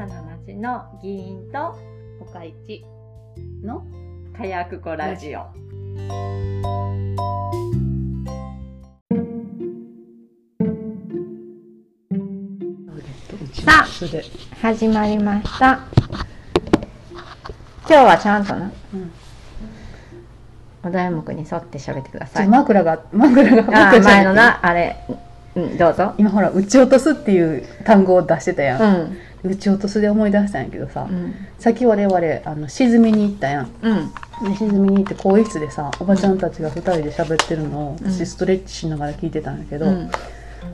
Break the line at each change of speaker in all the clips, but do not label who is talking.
さな町の議員と岡市
の
火薬庫ラジオ。さあ始まりました。今日はちゃんとな、
うん
お題目に沿って喋ってください。
枕が枕が
あー前のな、あれ、うん、どうぞ。
今ほら撃ち落とすっていう単語を出してたや、
うんん。
撃ち落とすで思い出したんやけどさ、
うん。
さっき我々あの沈みに行ったやん
うん。
で沈みに行って更衣室でさおばちゃんたちが2人で喋ってるのを
うん
私ストレッチしながら聞いてたんやけど、
うん。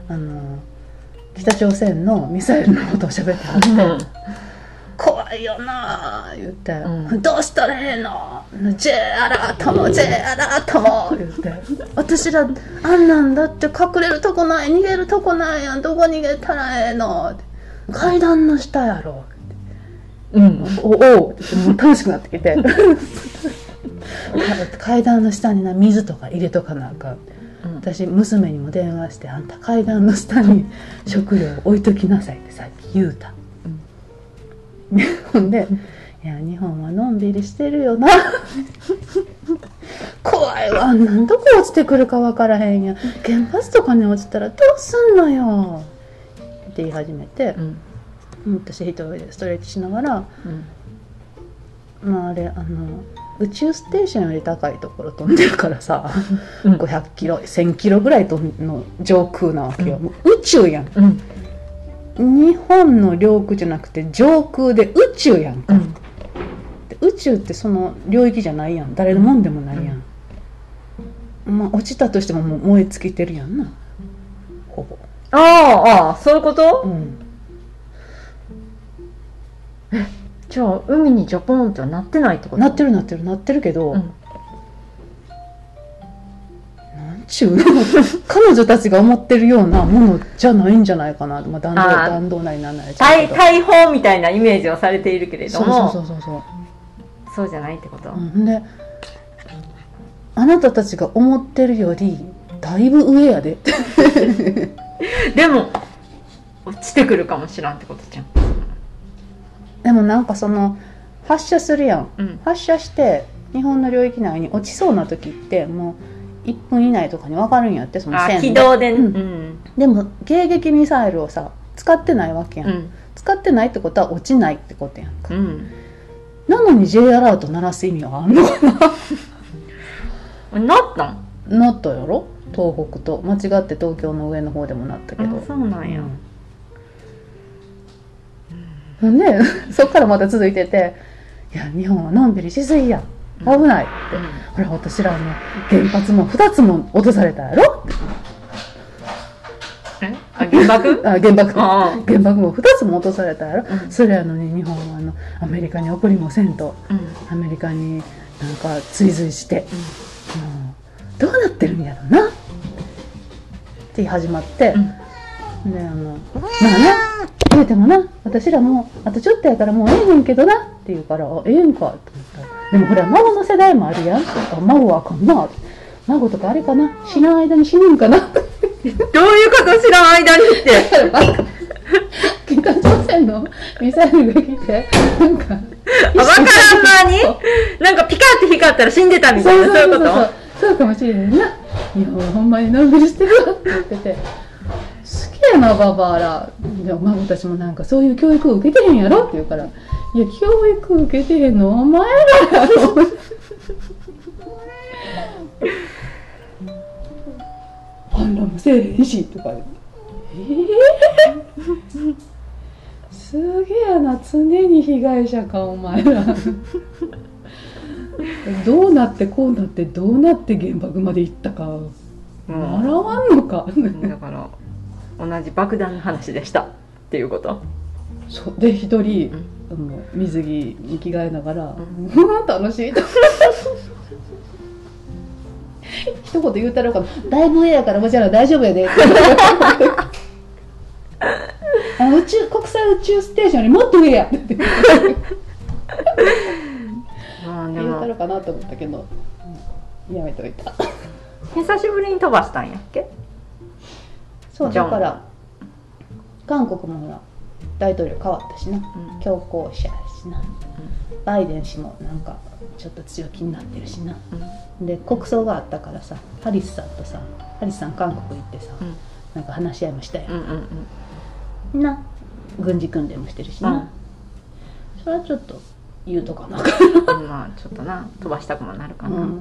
あの北朝鮮のミサイルのことを喋ってはって、怖いよなあ言って、
うん
どうしたらええの？J アラートも J アラートも言って私らあんなんだって隠れるとこない逃げるとこないやんどこ逃げたらええの？って階段の下やろ。
うん。
おおう。ってもう楽しくなってきて。階段の下にな水とか入れとかなあかん。私娘にも電話して「あんた階段の下に食料置いときなさい」ってさっき言うた、ほん。で「いや日本はのんびりしてるよな」怖いわ。あんなんどこ落ちてくるか分からへんや。ん原発とかに落ちたらどうすんのよって言い始めて
う、ん。
うん、私一人でストレッチしながら
うん。
まああれあの宇宙ステーションより高いところ飛んでるからさ、
うん。
500キロ1000キロぐらいとの上空なわけよ、もう宇宙やん。
うん。
日本の領空じゃなくて上空で宇宙やんか、宇宙ってその領域じゃないやん。誰のもんでもないやん、まあ落ちたとしてももう燃え尽きてるやんな
ああ、ああ、そういうこと？
うん。
じゃあ、海にジャポンってはなってないってこと？
なってるなってるなってるけど、
うん。
なんちゅうの？彼女たちが思ってるようなものじゃないんじゃないかな、まあ、弾道弾道なりなんなり
大大砲みたいなイメージをされているけれど
そう
も、
そうそうそう。
そうじゃないってこと、
うん。であなたたちが思ってるよりだいぶ上やで
でも、落ちてくるかもしらんってことじゃん。
でもなんかその発射するやん
うん。
発射して日本の領域内に落ちそうな時ってもう1分以内とかに分かるんやってその
あ、
線
軌道で、
う
うんん。
でも迎撃ミサイルをさ使ってないわけやん、
うん。
使ってないってことは落ちないってことやんか、
うん。
なのに J アラート鳴らす意味はあんのか
な？ったん？
ななったやろ？東北と間違って東京の上の方でもなったけど。
あそうなんや。
ほん。で そっからまた続いてて「いや日本はのんびりしすぎや。危ない」って、ほら私らあの原発も2つも落とされたやろ。
え？あ、原爆？
あ原爆。原爆も2つも落とされたやろ、
うん。
それやのに日本はあのアメリカに送りもせんと。
うん。
アメリカになんか追随して、もうどうなってるんやろなって始まって、であの「まあな言うてもな私らもうあとちょっとやからもうええねんけどな」って言うから「あええんか」と思ったら「でもほら孫の世代もあるやん」ってあ孫はあかんな」孫とかあれかな。死ぬ間に死ぬんかな」
どういうこと知らん間にって。
北朝鮮のミサイルが来てなんか
あ、わからん間に？なんかピカって光ったら死んでたみたいな、そういうこと？
そうかもしれないな。日本はほんまにのんびりしてるわって言ってて。好きやなババアら。でお孫たちもなんかそういう教育を受けてへんやろって言うから。いや教育受けてへんのお前らやろ。反乱もせえへんしとか言ってえー、すげえな常に被害者かお前ら どうなってこうなってどうなって原爆まで行ったか習わんのか。
だから、同じ爆弾の話でした。っていうこと。
そう。で一人、
うん。
あの水着に着替えながら「
う
うん、楽しい」と。一言言うたろうかな「だいぶ上やからもちろん大丈夫やで」あの宇宙国際宇宙ステーションよりもっと上や。ってかなと思ったけど、うんやめといた
久しぶりに飛ばしたんやっけ？
そうだから韓国もほら大統領変わったしな。
うん。
強硬者やしな。バイデン氏もなんかちょっと強気になってるしな。
うん。
で国葬があったからさハリスさんとさハリスさん韓国行ってさ
うん。
なんか話し合いもしたよ
うんうん
な軍事訓練もしてるし
うん。
な、それはちょっと言うとかな
うんまあちょっとな飛ばしたくもなるかな、
うん。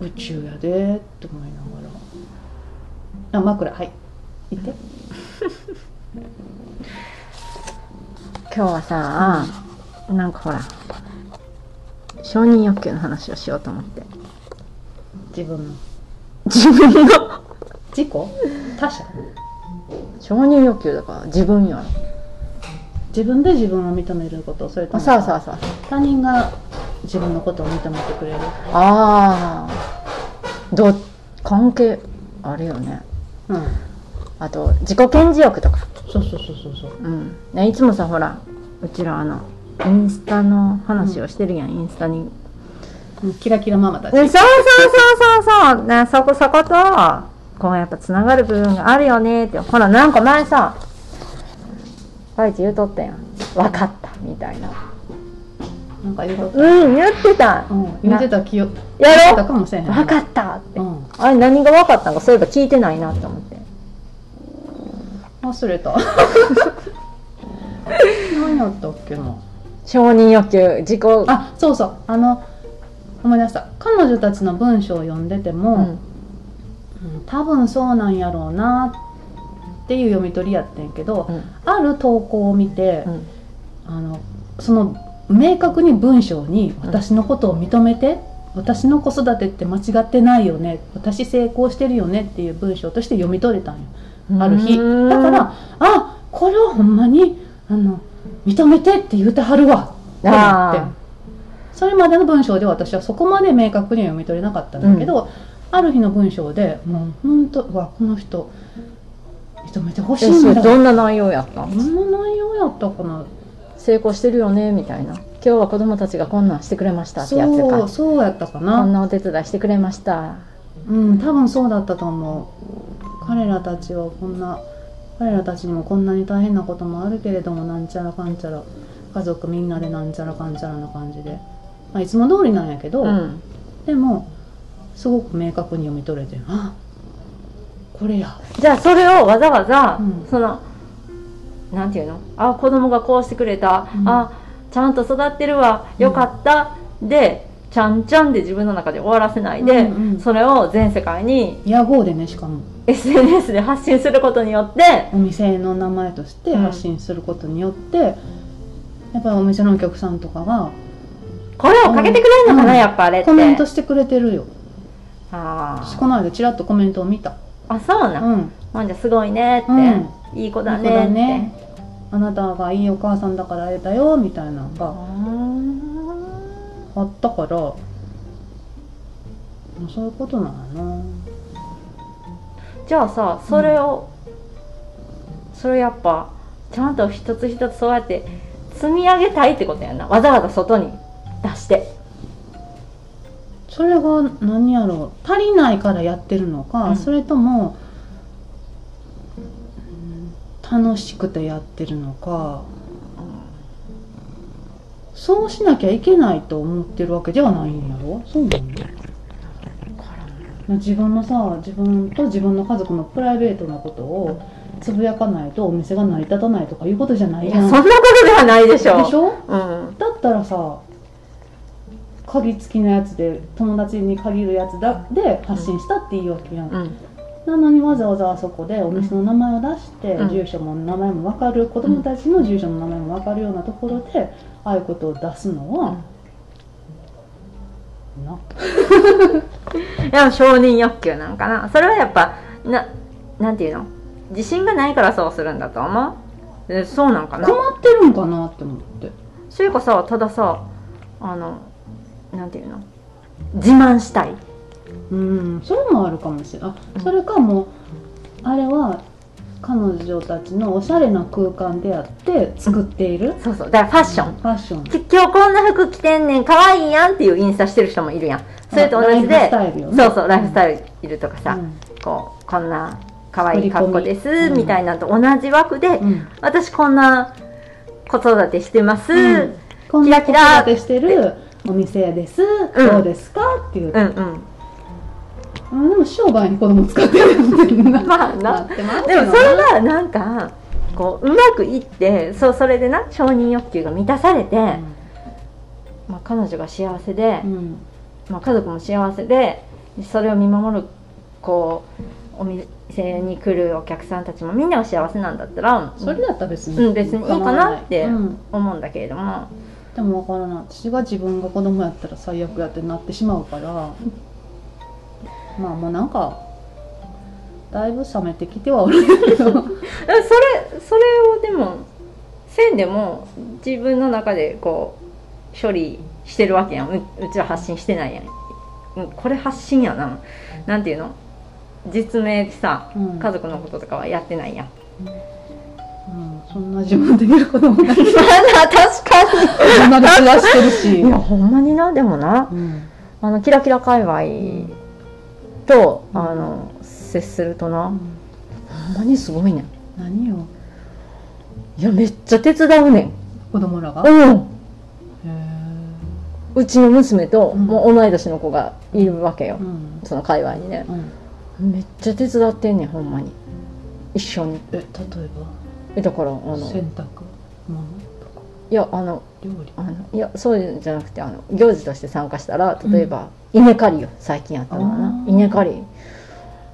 宇宙やでって思いながら。あ枕はい。行って。
今日はさ、なんかほら承認欲求の話をしようと思って。
自分の。
自分の。
自己？他者？
承認欲求だから自分やろ
自分で自分を認めることそれとも
そうそうそう。
他人が自分のことを認めてくれる。
ああど関係あるよね。
うん。
あと自己顕示欲とか。
そうそうそうそうそう。
うん。ねいつもさほらうちらあのインスタの話をしてるやん、インスタに。
うんキラキラママたち。
でそうそうそうそうそう。ねそこそことこうやっぱつながる部分があるよねって。ほらなんか前さパイチ言うとったやん。分かったみたいな。
なんか言うこと
うん言ってた。
うん言ってた記憶
やろ？
たかもしれへん
分かったって、
うん。
あれ何が分かったんかそういえば聞いてないなって思って。
忘れた。何やったっけな。
承認欲求自己。
あそうそう。あの思い出した。彼女たちの文章を読んでても、
うん。
うん多分そうなんやろうなっていう読み取りやってんけど、
うん。
ある投稿を見て、
うん。
あのその明確に文章に「私のことを認めて、私の子育てって間違ってないよね私成功してるよね」っていう文章として読み取れたんよ。ある日。
うん
だからあこれはほんまにあの認めてって言うてはるわって思って。
あ
それまでの文章で私はそこまで明確には読み取れなかったんだけど、ある日の文章でもう本当うわこの人認めてほしいんだ。
どんな内容やったん？
どんな内容やったかな。
成功してるよねみたいな。今日は子供たちがこんなんしてくれましたってやつか。
そうそうやったか
こん
な
なお手伝いしてくれました。
うん多分そうだったと思う。彼らたちはこんな彼らたちにもこんなに大変なこともあるけれどもなんちゃらかんちゃら。家族みんなでなんちゃらかんちゃらな感じで、まあ、いつも通りなんやけど、
うん。
でもすごく明確に読み取れてあこれや。
じゃあそれをわざわざ、
うん。
そのなんていうの？あ子供がこうしてくれた、
うん。
あちゃんと育ってるわ。よかった、でちゃんちゃんで自分の中で終わらせないで、
うんうん。
それを全世界に
屋号でねしかも。
SNS で発信することによって
お店の名前として発信することによって、やっぱりお店のお客さんとかが
これをかけてくれるのかな、
うん。
やっぱあれって。
コメントしてくれてるよ。
あー。
私この間ちらっとコメントを見た
あそうなん、
うん。
ほんじゃすごいねって、
うん。
いい子だねって。
ねあなたがいいお母さんだから会えたよみたいなの
あ
が
ー。
あったから。まあそういうことなのな。
じゃあさそれを、それやっぱちゃんと一つ一つそうやって積み上げたいってことやな。わざわざ外に出して
それが何やろう足りないからやってるのか、
うん。
それとも、うん楽しくてやってるのか。そうしなきゃいけないと思ってるわけではないんやろ。そうなの自分のさ自分と自分の家族のプライベートなことをつぶやかないとお店が成り立たないとかいうことじゃないやん。
いやそんなことではないでしょ。
でしょ？
うん。
だったらさ鍵付きのやつで友達に限るやつだで発信したっていいわけやん、
うん。
なのにわざわざあそこでお店の名前を出して、
うん。
住所も名前も分かる子供たちの住所の名前も分かるようなところでああいうことを出すのは、な。い
や承認欲求なんかな。それはやっぱななんていうの？自信がないからそうするんだと思う？えそうなんかな？
困ってるんかなって思って。
それかさたださあのなんていうの？自慢したい。
うんそれもあるかもしれない。あそれかもうあれは彼女たちのおしゃれな空間であって作っている、
そうそう。だからファッション。
ファッション。
き今日こんな服着てんねん可愛いやんっていうインスタしてる人もいるやん。それと同じでそうそうライフスタイルいるとかさ、
うん。
こうこんな可愛い格好です、
うん。
みたいなのと同じ枠で、
うん。
私こんな子育てしてます、キラキラ
育てしてるお店屋です、
ん。
どうですか？っていう、
うんうん。
うんでも商売に子供使ってるっていうな
まあな。
ってます
で
けどな
もそれがなんかこううまくいってそうそれでな承認欲求が満たされて、まあ、彼女が幸せで、
うん。
まあ、家族も幸せでそれを見守るこうお店に来るお客さんたちもみんなが幸せなんだったら
それだったら別に、
うん、別にいいかなって
うん。
思うんだけれども、
でも分からない。私が自分が子供やったら最悪やってなってしまうから。まあもうなんかだいぶ冷めてきてはおるけど。
えそれそれをでもせんでも自分の中でこう処理してるわけやん。ううちは発信してないやん。うんこれ発信やな。なんていうの？実名でさ
うん。
家族のこととかはやってないやん、
そんな自分できる子供ない
確か
自分で暮らしてるし。
にいやほんまになでもな。
うん。
あのキラキラ界隈と、
うん。
あの接するとな、
うん。
ほんまにすごいね。ん
何よ
いやめっちゃ手伝うねん。
子供らが？
うん。
へ
うちの娘と、
うん。
もう同い年の子がいるわけよ。
ー、うん。
その界隈にね。
うん。
めっちゃ手伝ってんねんほんまに。一緒に。
え例え
えだからあの
ば洗濯物とか。
いやあの
料理。
あのいやそういうんじゃなくてあの行事として参加したら例えば、稲刈りよ最近やったのは
あ
な
ー。
稲刈り。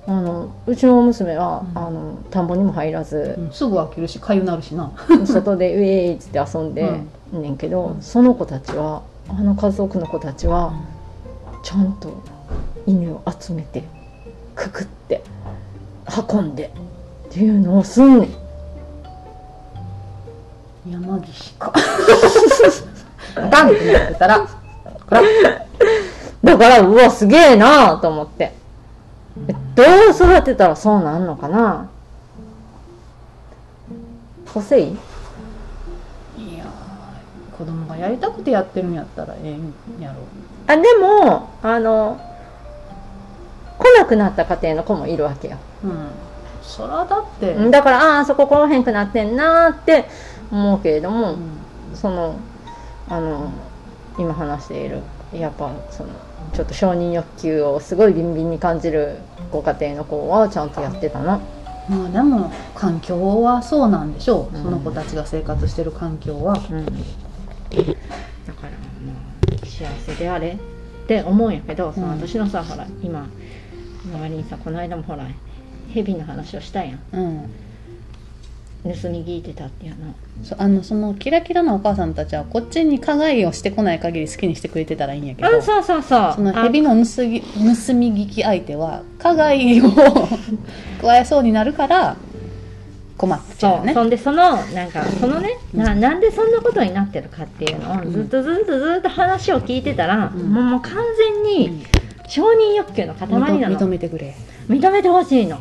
あのうちの娘は、
うん。
あの田んぼにも入らず、
うん。すぐ飽きるし痒なるしな。
外で「ウェーイ!」っつって遊んでん。ねんけど、
うん。
その子たちはあの家族の子たちはちゃんと犬を集めてくくって運んでっていうのをすんねん
山岸か。あかんってなってたらこら。
だからうわすげえなと思って。えどう育てたらそうなんのかな。個性
いやー子供がやりたくてやってるんやったらええんやろ。
あでもあの来なくなった家庭の子もいるわけよ。
うん。そらだって、
うんだからああそこ来おへんくなってんなーって思うけれども、
うん。
そのあの今話しているやっぱそのちょっと承認欲求をすごいビンビンに感じるご家庭の子はちゃんとやってたな。
まあでも環境はそうなんでしょう、
うん。
その子たちが生活してる環境は。
うん。だからまあ幸せであれって思うんやけどその
うん
私のさ、ほら今周りにさこの間もほら蛇の話をしたやん。
うん
盗み聞いてたっていうの。
そあのそのキラキラなお母さんたちはこっちに加害をしてこない限り好きにしてくれてたらいいんやけど
あそうそうそう。
その
あ
蛇の盗み 盗み聞き相手は加害を 加えそうになるから困っちゃ
そうう
ね。
そんでそのなんかそのねななんでそんなことになってるかっていうのをずっとずっとずっと話を聞いてたら、
うん。
もうもう完全に承認欲求の塊なの。
認認めてくれ。
認めてほしいの、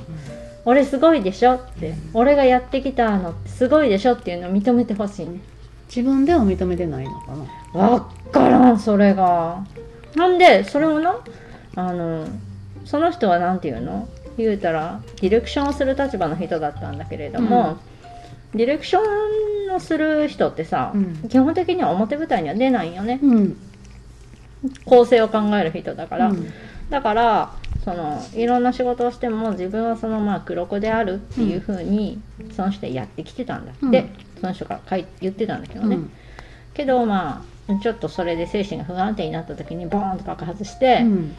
俺すごいでしょって俺がやってきたのすごいでしょっていうのを認めてほしいね。
自分では認めてないのかな。
わっからんそれが。なんでそれをなあのその人はなんていうの？言うたらディレクションをする立場の人だったんだけれども、ディレクションをする人ってさ、
うん。
基本的には表舞台には出ないよね。
うん。
構成を考える人だから、
うん。
だからそのいろんな仕事をしても自分はそのまあ黒子であるっていうふうにその人やってきてたんだ。って、
うん
その人が言ってたんだけどね、
うん。
けどまあちょっとそれで精神が不安定になった時にボーンと爆発して、
うん。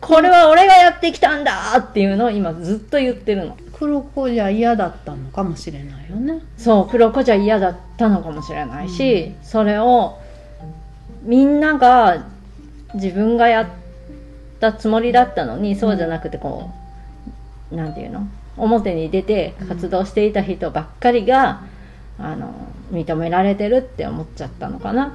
これは俺がやってきたんだっていうのを今ずっと言ってるの。
黒子じゃ嫌だったのかもしれないよね。
そう黒子じゃ嫌だったのかもしれないし、それをみんなが自分がやったつもりだったのにそうじゃなくてこうなんていうの？表に出て活動していた人ばっかりが、あの認められてるって思っちゃったのかなっ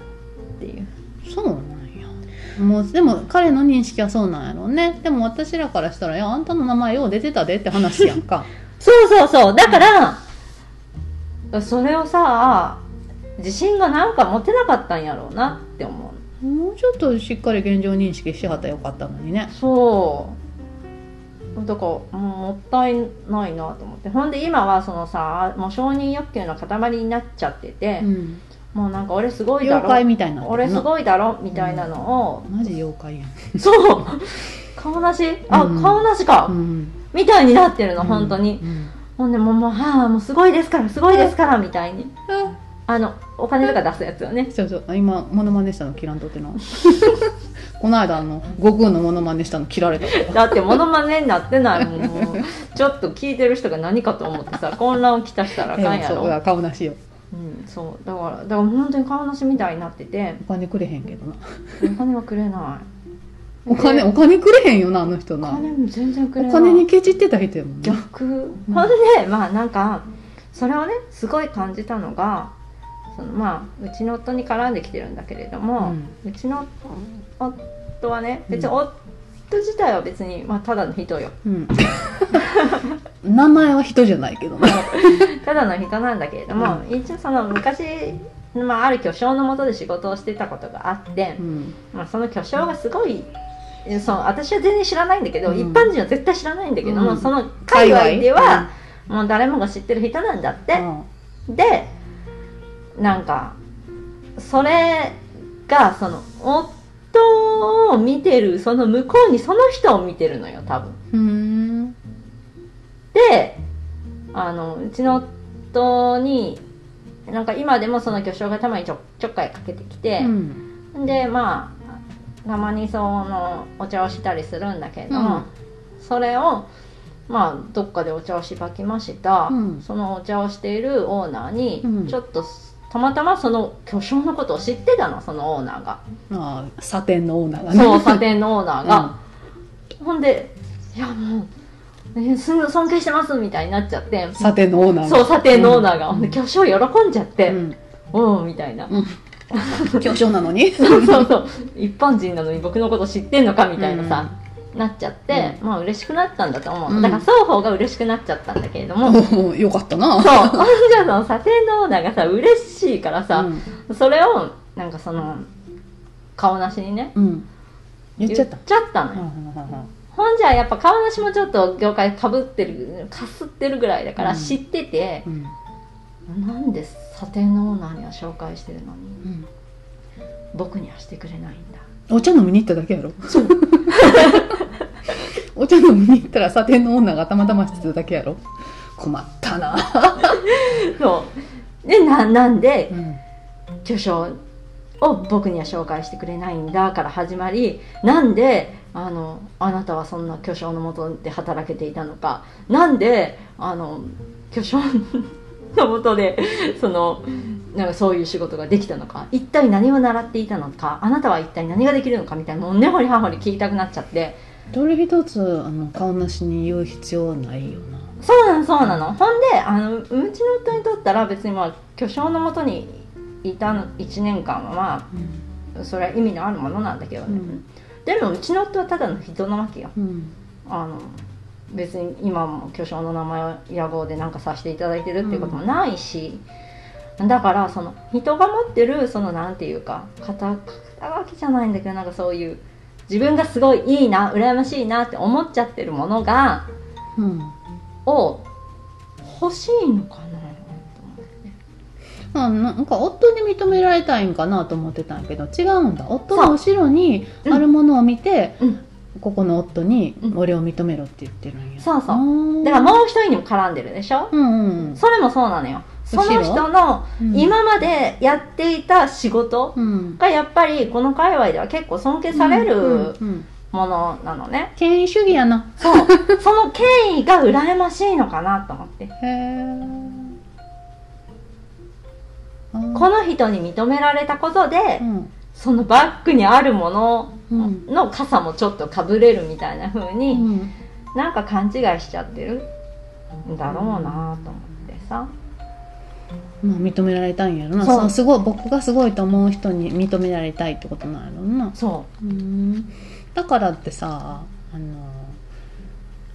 ていう。
そうなんや。もうでも彼の認識はそうなんやろうね。でも私らからしたら「いやあんたの名前よう出てたで」って話やんか。
そうそうそう。だからそれをさ自信がなんか持てなかったんやろうなって思う
もうちょっとしっかり現状認識してはったらよかったのにね。
そう。だからもうもったいないなと思って。ほんで今はそのさもう承認欲求の塊になっちゃってて、
うん。
もうなんか俺すごいだ
妖
ろ
怪みたいにな
俺す
い
ごいだろみたいなのを、
マジ妖怪やん。
そう。顔なし？あ、
うん。
顔なしか、
うん。
みたいになってるの本当に、
うん。
ほんでもうもうはあもうすごいですからすごいですからみたいに。あのお金とか出すやつよね。
そうそう。今モノマネしたの切らんとってな。この間あの悟空のモノマネしたの切られた。
だってモノマネになってないもんちょっと聞いてる人が何かと思ってさ混乱をきたしたらあかんやろ、
そうだ顔なしよ。
うん、そう。だからだから本当に顔なしみたいになってて。
お金くれへんけどな。
お金はくれない。
お金
で
お金くれへんよなあの人
お
な
金も全然くれない。
お金にケチってた人やもんな。
逆、ほんでまあなんかそれをねすごい感じたのがそのまあうちの夫に絡んできてるんだけれども、うちの夫はね別に
うん
夫自体は別に、まあ、ただの人よ。
うん。名前は人じゃないけどな
ただの人なんだけれども、一応その昔、まあ、ある巨匠のもとで仕事をしてたことがあって、
うん。
まあ、その巨匠がすごいえそう私は全然知らないんだけど、
うん。
一般人は絶対知らないんだけども、
うん。
その界隈で
界
は、もう誰もが知ってる人なんだって、でなんかそれがその夫を見てるその向こうにその人を見てるのよ多分。
うん。
であのうちの夫になんか今でもその巨匠がたまにちょちょっかいかけてきて
う、ん。
でまあたまにそのお茶をしたりするんだけれども、
うん。
それをまあどっかでお茶をしばきました、
うん。
そのお茶をしているオーナーに、
うん。
ちょっとたまたまその巨匠のことを知ってたのそのオーナーが、
ああサテンのオーナーがね。
そう査定のオーナーが、ほんで「いやもう、えすぐ尊敬してます」みたいになっちゃって。
サテンのオーナーが。
そう査定のオーナーが、
うん。
ほんで巨匠喜んじゃって。
うん「
おう」みたいな、
巨匠なのに？
そうそうそう。一般人なのに僕のこと知ってんのかみたいなさ、なっちゃって、まあ嬉しくなったんだと思う、
うん。
だから双方が嬉しくなっちゃったんだけれども、
およかったな。
そう。ほんじゃその査定のオーナーがさ嬉しいからさ、それをなんかその顔なしにね
うん、うん、言っちゃった。
言っちゃったのよ、ほんじゃやっぱ顔なしもちょっと業界かぶってるかすってるぐらいだから
うん。
知ってて
う、ん。
なんで査定のオーナーには紹介してるのに
うん。
僕にはしてくれないんだ
お茶飲みに行っただけやろ。お茶飲みに行ったらサテンの女がたまたましてただけやろ。困ったな、
そう。でななんで
うん。
巨匠を僕には紹介してくれないんだから始まりなんであのあなたはそんな巨匠のもとで働けていたのか。なんであの巨匠のもとでそのなんかそういう仕事ができたのか。一体何を習っていたのか。あなたは一体何ができるのかみたいなもう根掘り葉掘り聞きたくなっちゃって。
どれ一つあの顔なしに言う必要ないよな。
そうなのそうなの。ほんであのうちの夫にとったら別にまあ巨匠のもとにいた1年間はまあそれは意味のあるものなんだけどね、
うん。
でもうちの夫はただの人なわけよ。
うん。
あの別に今も巨匠の名前を屋号でなんかさせていただいてるっていうこともないし、だからその人が持ってるそのなんていうか肩肩書きじゃないんだけどなんかそういう自分がすごいいいな羨ましいなって思っちゃってるものが
うん。
を欲しいのかな
あなんか夫に認められたいんかなと思ってたんやけど違うんだ。夫の後ろにあるものを見て、
うん。
ここの夫に
うん
俺を認めろって言ってるんや。
そうそう。
う
だからもう一人にも絡んでるでしょ？
うんうん。
それもそうなのよその人の
うん。
今までやっていた仕事
うん。
がやっぱりこの界隈では結構尊敬され
うん
る
うん。
ものなのね、
権威主義やな。
そう。その権威が羨ましいのかなと思って。
へえ
この人に認められたことで、
うん。
そのバッグにあるもの
うん。
の傘もちょっとかぶれるみたいな風に、
うん。
なんか勘違いしちゃってるんだろうなと思ってさ、
まあ認められたいんやろな。
そう。
そうすごい僕がすごいと思う人に認められたいってことなんやろな。
そ
う。ん。だからってさあの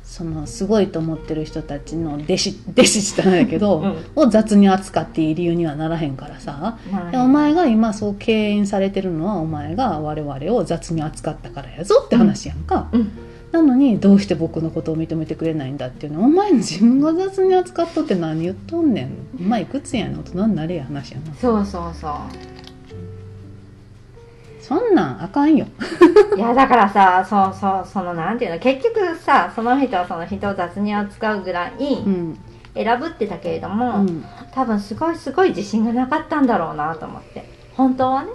そのすごいと思ってる人たちの弟子弟子したんやけど、
うん。
を雑に扱っていい理由にはならへんからさ。でお前が今そう敬遠されてるのはお前が我々を雑に扱ったからやぞって話やんか、
うん
なのにどうして僕のことを認めてくれないんだっていうの。お前の自分が雑に扱っとって何言っとんねん。お前いくつやねん大人になれや話やな。
そうそうそう。
そんなんあかんよ。
いやだからさそうそうそのなんていうの。結局さその人はその人を雑に扱うぐらい
うん。
選ぶってたけれども、
うん。
多分すごいすごい自信がなかったんだろうなと思って。本当はね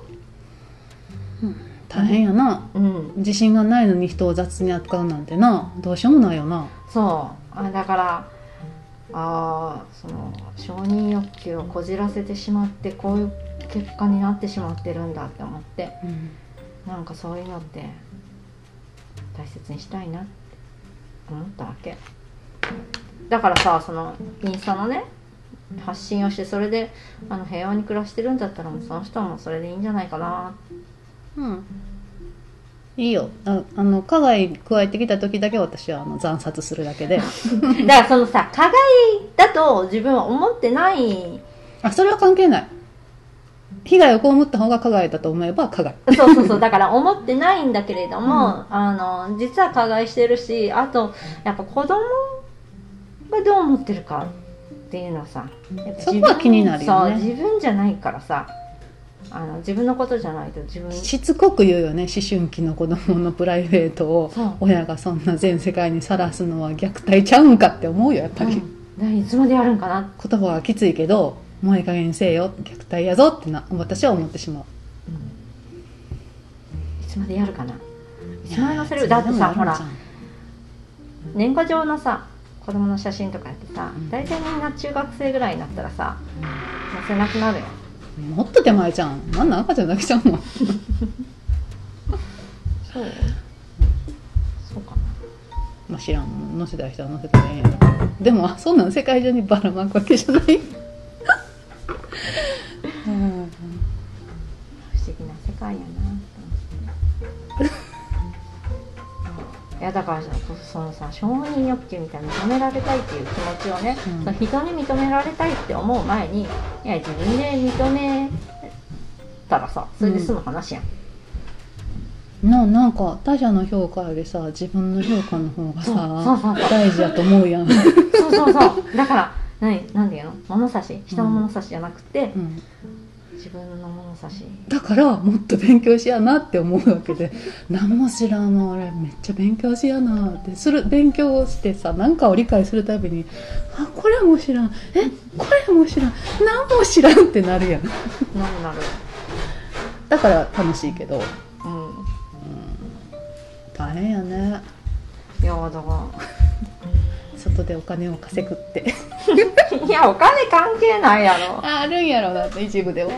大変やな。
うん。
自信がないのに人を雑に扱うなんてな。どうしようもないよな。
そう。あだからあーその承認欲求をこじらせてしまってこういう結果になってしまってるんだって思って
うん。
なんかそういうのって大切にしたいなって思ったわけ。だからさそのインスタのね発信をしてそれであの平和に暮らしてるんだったらもうその人もそれでいいんじゃないかな
うん。いいよ。ああの加害加えてきた時だけ私はあの惨殺するだけで。
だからそのさ加害だと自分は思ってない。
あそれは関係ない。被害を被った方が加害だと思えば加害。
そうそうそう。だから思ってないんだけれども、あの実は加害してるしあとやっぱ子供がどう思ってるかっていうのはさ
そこは気になるよね。
そう自分じゃないからさあの自分のことじゃないと自分。
しつこく言うよね思春期の子供のプライベートを親がそんな全世界にさらすのは虐待ちゃうんかって思うよやっぱり、
うん。いつまでやるんかな、
言葉がきついけどもういい加減にせえよ虐待やぞってな私は思ってしまう。
いつまでやるかな。いつまで載せる。だってさほら。年賀状のさ子供の写真とかやってさ
うん。
大体みんな中学生ぐらいになったらさ載せなくなるよ
もっと手前じゃん。なんなん赤ちゃんだけちゃう。の
そう。そうかな。
まあ知らん。載せたい人は載せたらええんやろ。でもあそんなん世界中にばらまくわけじゃない。うん。
不思議な世界やないやだからさそのさ承認欲求みたいな認められたいっていう気持ちをね、
うん。
その人に認められたいって思う前にいや自分で認めたらさそれで済む話やん、
ななんか他者の評価よりさ自分の評価の方がさ大事やと思うやん、
そうそうそう。だから何何て言うの？物差し。人の物差しじゃなくて、
うん
自分の物差し。
だからもっと勉強しやなって思うわけで。何も知らんの俺めっちゃ勉強しやなってする勉強をしてさ何かを理解するたびにあこれも知らん。えこれも知らん。何も知らんってなるやん。
なるなる。
だから楽しいけど。
うん。
大変やね。
いやだか
外でお金を稼ぐって。
ら いやお金関係ないやろ。
あるんやろだって一部では。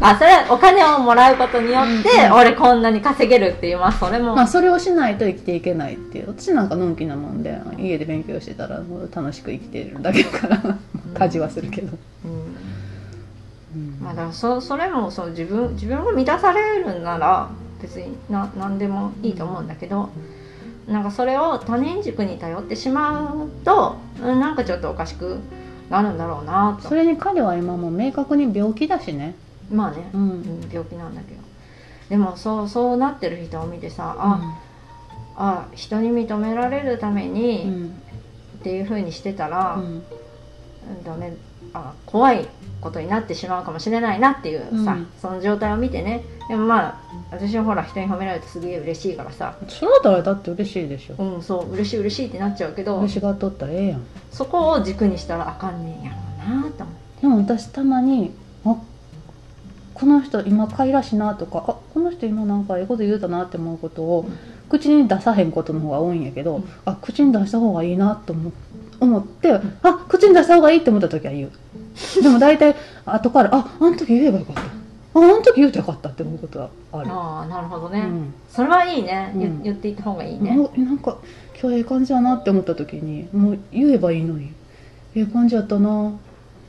あそれはお金をもらうことによって、俺こんなに稼げるっていうまあそれも、
まあそれをしないと生きていけないっていう。私なんかのんきなもんで家で勉強してたらもう楽しく生きてるだけだから。家事はするけど、
うん。
うん。
まあ、だからそそれもそう自分自分が満たされるなら別にな何でもいいと思うんだけどなんかそれを他人軸に頼ってしまうとうんなんかちょっとおかしくなるんだろうなと。
それに彼は今もう明確に病気だしね。
まあね、
う
うんん、病気なんだけど。でもそうそうなってる人を見てさあ、あ人に認められるため
う
に
ん。
っていう風にしてたら、
うん。
うんダメあ怖いことになってしまうかもしれないなっていうさ、
うん。
その状態を見てね。でもまあ私はほら人に褒められてすげえ嬉しいからさ。
それだったらだって嬉しいでしょ。
うんそう嬉しい嬉しいってなっちゃうけど
嬉しがっとったらええやん。
そこを軸にしたらあかんねんやろうなと思って。
でも私たまにあこの人今かいらしなとかあこの人今なんかええこと言うたなって思うことを口に出さへんことの方が多いんやけど、
うん。
あ口に出した方がいいなと思思って、あ口に出した方がいいって思った時は言う でも大体後からああの時言えばよかった。ああの時言うてよかったって思うことはある、
ああなるほどね、
うん。
それはいいね、言
うん。
言っていった方がいいね、
ななんか今日ええ感じやなって思った時にもう言えばいいのにええ感じやったなっ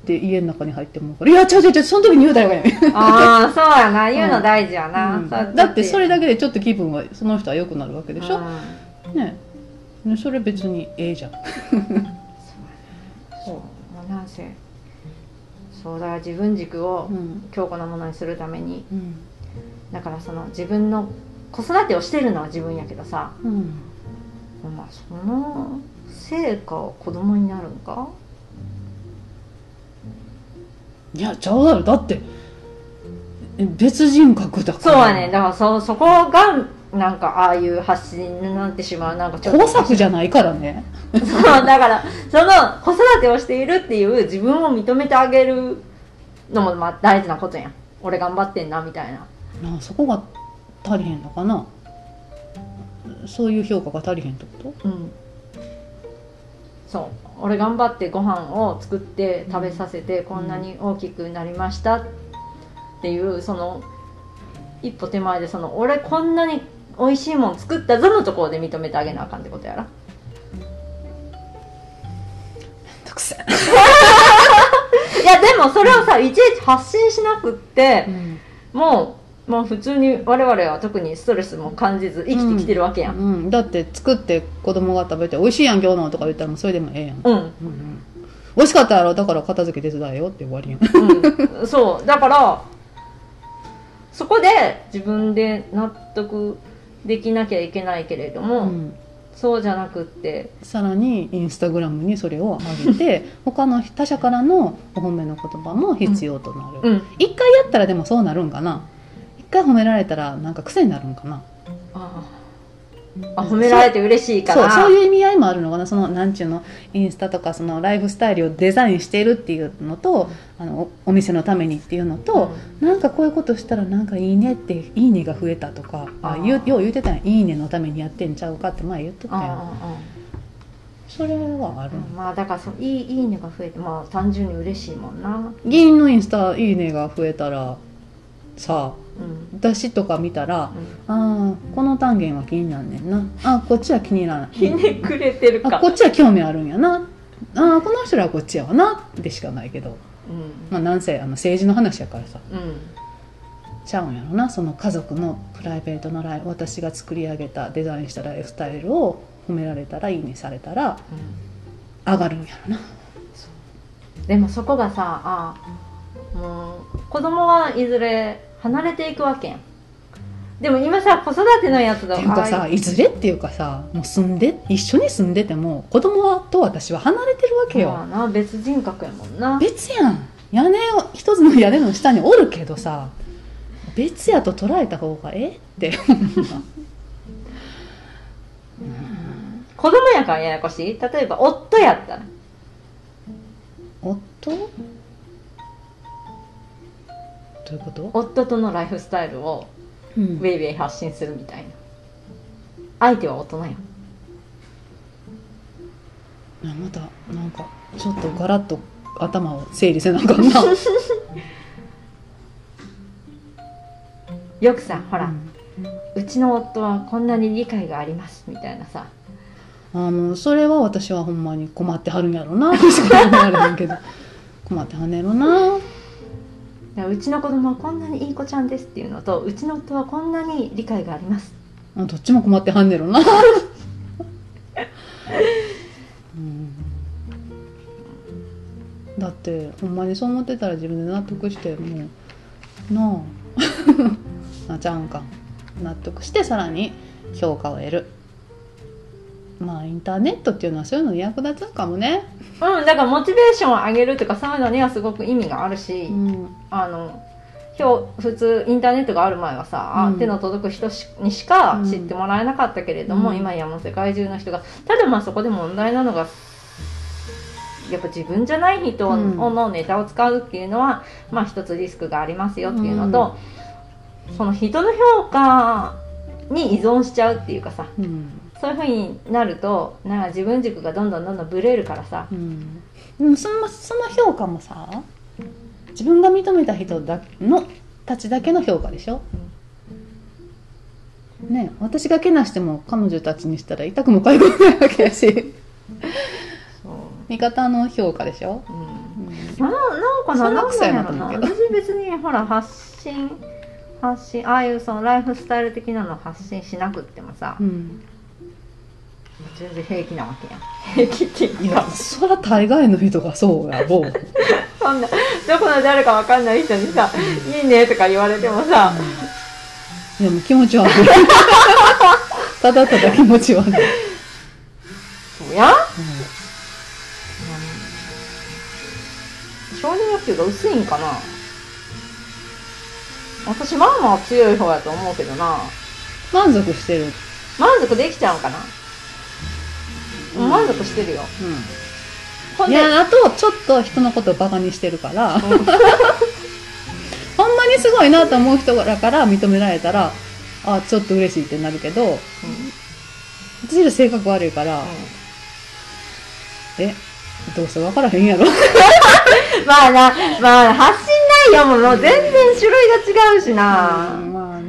て家の中に入ってもいや違う違う違うその時に言うたらよ
ああそうやな。言うの大事やな、
うん。だってそれだけでちょっと気分はその人は良くなるわけでしょ、
うん。
ね。ねそれ別にええじゃん。
そうなんせそうだから自分軸を
うん。
強固なものにするために。
うん。
だからその自分の子育てをしてるのは自分やけどさ。
うん。
まあその成果は子供になるんか？
いやちゃうだろ。だってえ別人格だから。
そうやねだからそそこがなんかああいう発信になってしまうなんかちょっと
工作じゃないからね。
そうだからその子育てをしているっていう自分を認めてあげるのもまあ大事なことやん。俺頑張ってんなみたいな。
なあそこが足りへんのかな。そういう評価が足りへんってこ
うん。そう。俺頑張ってご飯を作って食べさせてこんなに大きくなりましたっていうその一歩手前でその俺こんなに美味しいもん作ったぞのところで認めてあげなあかんってことやろ。
とくせん、
いやでもそれをさいちいち発信しなくってもうもう普通に我々は特にストレスも感じず生きてきてるわけやん。
うん、だって作って子供が食べて「美味しいやん今日の」とか言ったらもうそれでもええやん、
うん、
うんうん、美味しかったやろだから片付け手伝えよって終わりやん。
うん、そう。だからそこで自分で納得できなきゃいけないけれども、
うん。
そうじゃなくって。
さらにインスタグラムにそれを上げて他の他者からのお褒めの言葉も必要となる、
うん。
一回やったらでもそうなるんかな。一回褒められたらなんか癖になるんかな。
ああ褒められて嬉しいから。
そうそういう意味合いもあるのかな。そのなんちゅうのインスタとかそのライフスタイルをデザインしているっていうのとあのおお店のためにっていうのと、なんかこういうことしたらなんかいいねっていいねが増えたとかあ
あ
よう言うてたん。やいいねのためにやってんちゃうかって前言ってたやん。
あああ
それはある
あまあだからそういいいいねが増えてまあ単純に嬉しいもんな。
議員のインスタいいねが増えたらさ
うん。
私とか見たら
うん。
ああこの単元は気になんねんな。あこっちは気にならない。
ひねくれてるか。
あこっちは興味あるんやな。ああこの人らはこっちやわな。でしかないけど、
うん。
まあ、なんせあの政治の話やからさ。
うん。
ちゃうんやろな。その家族のプライベートのライフ私が作り上げたデザインしたライフスタイルを褒められたらいいねされたら上がるんやろな。
でもそこがさあもう子供はいずれ離れていくわけでも今さ子育てのやつだ
っていうか
あ
さいずれっていうかさもう住んで一緒に住んでても子供と私は離れてるわけよ、
まあな別人格やもんな。
別やん。屋根を一つの屋根の下におるけどさ別やと捉えた方がええって。
子供やからややこしい。例えば夫やったら。
夫？どういうこと、
夫とのライフスタイルを
うん。
ウェイウェイ発信するみたいな。相手は大人や
またなんかちょっとガラッと頭を整理せなあかんな。
よくさほら、
うん。
うちの夫はこんなに理解がありますみたいなさ。
あもうそれは私はほんまに困ってはるんやろな。しか言われへんけど。困ってはんねやろな
うちの子供はこんなにいい子ちゃんですっていうのとうちの夫はこんなに理解があります。
あどっちも困ってはんねやろな、うん、だってほんまにそう思ってたら自分で納得してもうなあ。なちゃんか。納得してさらに評価を得るまあインターネットっていうのはそういうのに役立つんかもね、
うんだからモチベーションを上げるとかそういうのにはすごく意味があるし、
うん。
あの今日普通インターネットがある前はさ、
うん。
手の届く人しにしか知ってもらえなかったけれども、
うん。
今やもう世界中の人が。ただまあそこで問題なのがやっぱ自分じゃない人
うん。
のネタを使うっていうのは、まあ一つリスクがありますよっていうのと、その人の評価に依存しちゃうっていうかさ。
うん
そういうふうになるとなんか自分軸がどんどんどんどんブレるからさ。
うん、でもそのその評価もさ自分が認めた人だのたちだけの評価でしょ、ね私がけなしても彼女たちにしたら痛くも痒くもないわけやし。
そう。
味方の評価でしょ、
うん。
うん。
ななんかな
な
なん
臭い
なんやろな私別にほら発信発信ああいうそのライフスタイル的なの発信しなくってもさ、
うん、
全然平気なわけやん。平気ってい
いうや
か。
そら大概の人がそうやろ。う、
そんなどこの誰かわかんない人にさ「いいね」とか言われてもさ。
でも気持ち悪い。ただただ気持ち悪い。
うや？ん、承認欲求が薄いんかな？私まあまあ強い方やと思うけどな。
満足してる、
満足できちゃうんかな、
うん
満足してるよ。ほ
うん。ん、い
で
やあとちょっと人のことをバカにしてるから、
う ん
ほんまにすごいなと思う人だから認められたらあちょっと嬉しいってなるけど私ら性格悪いから、えどうせ分からへんやろ。
まあな、まあ発信内容ももう全然種類が違うしな。
うんまあな。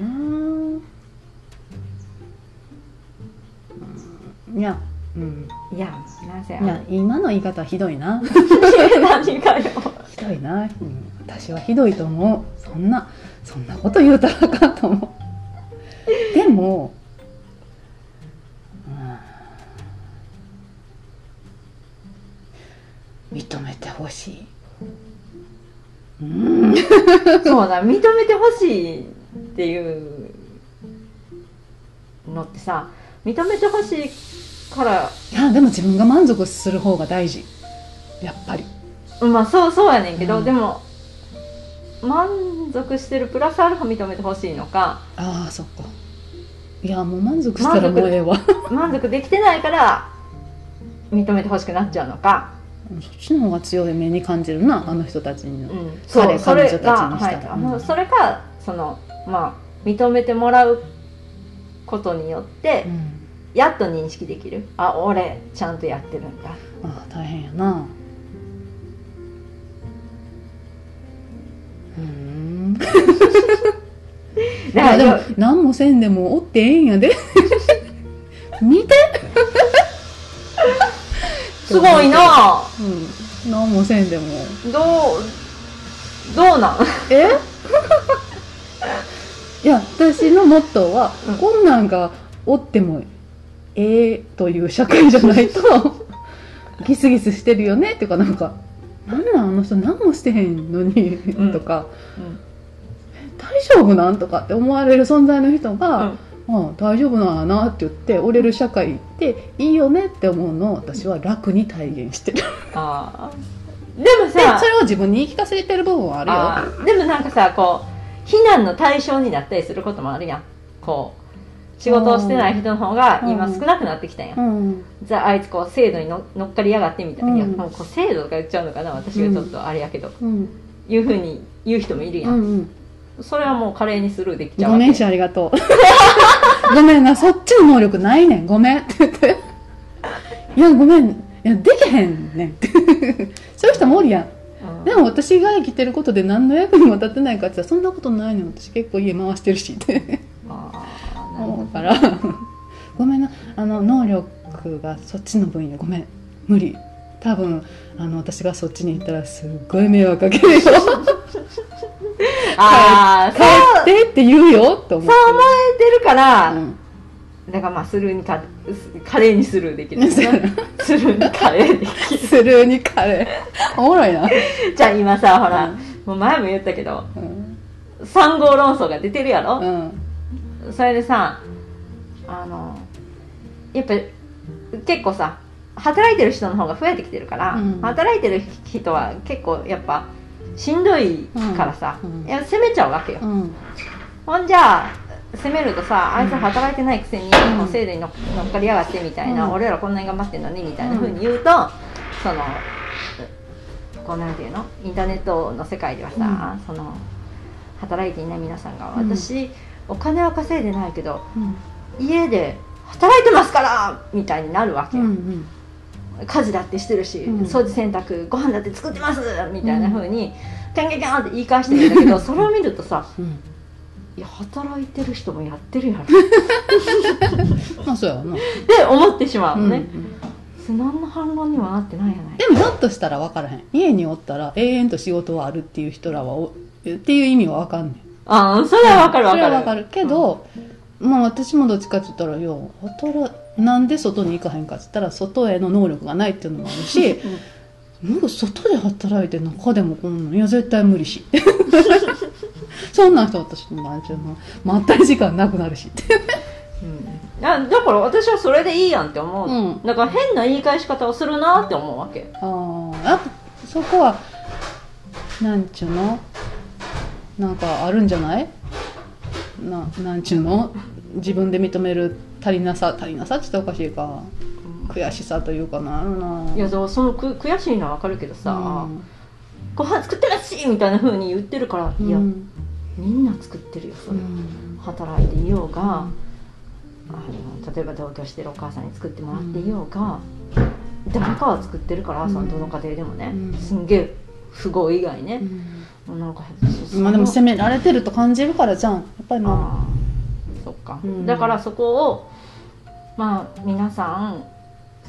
うん。いや、うん、
いや、なぜ
いや今の言い方はひどいな。
何かよ。
ひどいな、うん、私はひどいと思う。そんなそんなこと言うたらあかんと思う。でも、うん、認めてほしい。うん。
そうだ、認めてほしいっていうのってさ、認めてほしいから、
いやでも自分が満足する方が大事。やっぱり。
まあそうそうやねんけど、
うん。
でも、満足してるプラスアルファ認めてほしいのか、
ああそっか。いやもう満足したらもうええわ。
満足できてないから、認めてほしくなっちゃうのか、
そっちの方が強い目に感じるなあの人たちにの、
うん、そう
彼
それ
彼女たち
が、
にしたら。
はい。
うん。
それかそのまあ認めてもらうことによって、
うん
やっと認識できる？あ俺ちゃんとやってるんだ。
ああ大変やな。うーん。
だ
いやでも何もせんでもおってええんやで。見て。
すごいな。
うん。何もせんでも。
どうどうなん？
え？いや私のモットーは、
うん。
こんなんがおってもええという社会じゃないと ギスギスしてるよねっていうかなんかなんなんあの人何もしてへんのに、
うん。
とか大丈夫なんとかって思われる存在の人が、ああ大丈夫なんやなって言って折れる社会っていいよねって思うのを私は楽に体現してる。で
あー。でもさ
それを自分に言い聞かせてる部分はあるよ。
でもなんかさこう非難の対象になったりすることもあるやん。こう仕事をしてない人の方が今
うん
少なくなってきたや。ん、
うん。
じゃああいつこう制度にの乗っかりやがってみたいな、
うん。
いやもうこう制度とか言っちゃうのかな。私がちょっとあれやけど、
うん。
いうふうに言う人もいるや、
うんん。
それはもう華麗にスルーできちゃう
ごめんしありがとうごめんなそっちの能力ないねん。ごめん。って言っていやごめん。いやできへんねんって。そういう人もおるやん。
うん。
でも私が生きてることで何の役にも立ってないかってそんなことないねん私結構家回してるしって思うから。ごめんな。あの能力がそっちの分野。ごめん。無理。多分あの私がそっちに行ったらすっごい迷惑かけるよ。
ああ
帰ってって言うよ。って思って。
そう思えてるから、
うん。
だからまあスルーにか華麗にスルーできる。
そうやな
スルーに華麗できる。
スルーにカレー。おもろいな、
じゃあ今さほら、
うん。
もう前も言ったけど
うん。
三号論争が出てるやろ、
うん
それでさあのやっぱ結構さ働いてる人の方が増えてきてるから、
うん。
働いてる人は結構やっぱしんどいからさ、
うん。うん。
いや責めちゃうわけよ、
うん。
ほんじゃあ責めるとさあいつ
うん
働いてないくせに、
ん
もう制度に乗っかりやがってみたいな、
うん。
俺らこんなに頑張ってんのにみたいなふうに言うと、そのこうなんていうの？インターネットの世界ではさ、その働いていない皆さんが、
うん。
私お金は稼いでないけど
うん。
家で働いてますからみたいになるわけ。よ、
うん。
家事だってしてるし、
うん。
掃除洗濯ご飯だって作ってますみたいなふうに、キャンキャンキャンって言い返してるんだけどそれを見るとさ
うん。
いや働いてる人もやってるやろ。
まあそうやわな、
って思ってしまう
うん
のね、それ何の反論にはなってないやない
でもだとしたら分からへん。家におったら永遠と仕事はあるっていう人らはおっていう意味は分かんねん
ああそれはわかるわかる。
それは分かる。けど、まあ私もどっちかって言ったらいや働なんで外に行かへんかって言ったら外への能力がないっていうのもあるしもう外で働いて中でもこんなん。いや絶対無理し。そんな人私なんちゅうのまったり時間なくなるし。って
うん。あだから私はそれでいいやんって思う、
うん。
だから変な言い返し方をするなって思うわけ。
あーあそこはなんちゅうの？なんかあるんじゃない？ななんちゅうの？自分で認める足りなさ足りなさって言ったらおかしいか。悔しさというかな。あるない
やそのく悔しいのは分かるけどさ、
うん。
ご飯作ってらっしいみたいな風に言ってるから、いや
うん
みんな作ってるよそれ、
うん。
働いていようが、あの例えば同居してるお母さんに作ってもらっていようが、誰かは作ってるから、
うん
そのどの家庭でもね、
うん。
すんげえ富豪以外ね、なんか
まあでも
せ
責められてると感じるからじゃん。やっぱりま
あ。ーそっか、
うん。
だからそこをまあ皆さん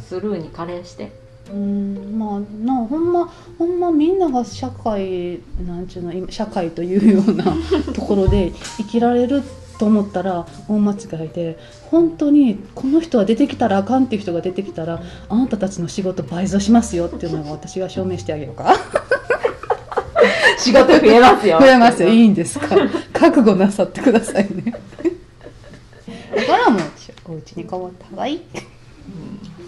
スルーに加齢して。
あうんまあなほんまほんまみんなが社会なんちゅうの今社会というようなところで生きられると思ったら大間違いで本当にこの人は出てきたらあかんっていう人が出てきたらあなたたちの仕事倍増しますよっていうのが私が証明してあげようか
仕事増えますよ。
増えますよ。いいんですか？覚悟なさってくださいね。だからもうお家にこもった方がいい。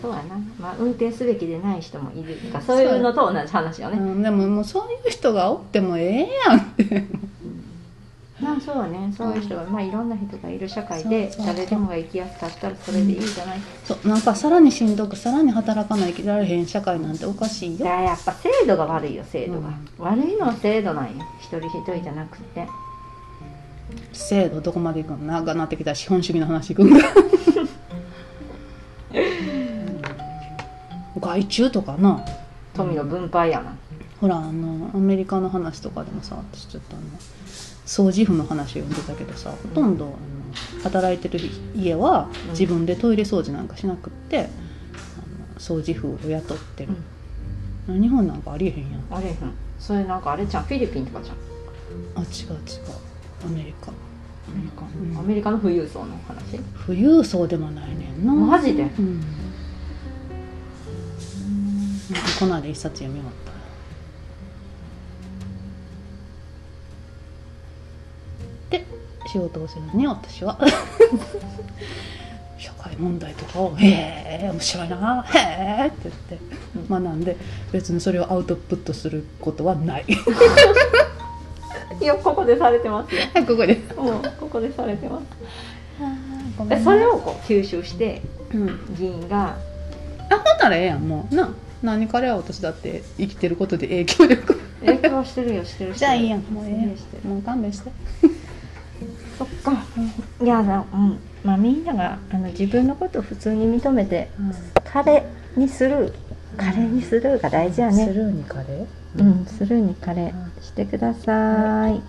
そうやな、まあ、運転すべきでない人もいる。かそういうのと同じ話よね、
うん、でももうそういう人がおってもええやんって
まあそうだね。そういう人が、まあいろんな人がいる社会で誰でもが生きやすかったらそれでいいじゃない、
そう。なんかさらにしんどくさらに働かないきられへん社会なんておかしいよ。
だやっぱ制度が悪いよ制度が、悪いのは制度なんよ。一人一人じゃなくて。
制度どこまでいくの？長なってきたら資本主義の話いくんだ。外注とかな。
富の分配やな、
ほらあのアメリカの話とかでもさ私ちょっとあの掃除婦の話を読んでたけどさほとんどあの働いてる家は
うん。
自分でトイレ掃除なんかしなくって、あの掃除婦を雇ってる、日本なんかありえへんやん。
あれへん。それなんかあれちゃんフィリピンとかじゃん
あ違う違う。アメリカ。
アメリカ,、
うん。
アメリカの富裕層の話？
富裕層でもないねんな。
マジで？
うん。この間一冊読み終わっ仕事をするのに私は。社会問題とかを「へえ面白いなへえ」って言って。学ん。で別にそれをアウトプットすることはない。
いやここでされてますよ。
ここで。
もうここでされてます。でそれをこう吸収して
うん。
議員が
あほんならええやんもう。な何からや私だって生きてることで影響力
影響してるよしてるしてる。
じゃあいいやんもうええもう勘弁して
そっか。いやだうん。まあみんながあの自分のことを普通に認めて彼にする彼にするが大事やね。
スルーにカレー
うんスルーに彼してください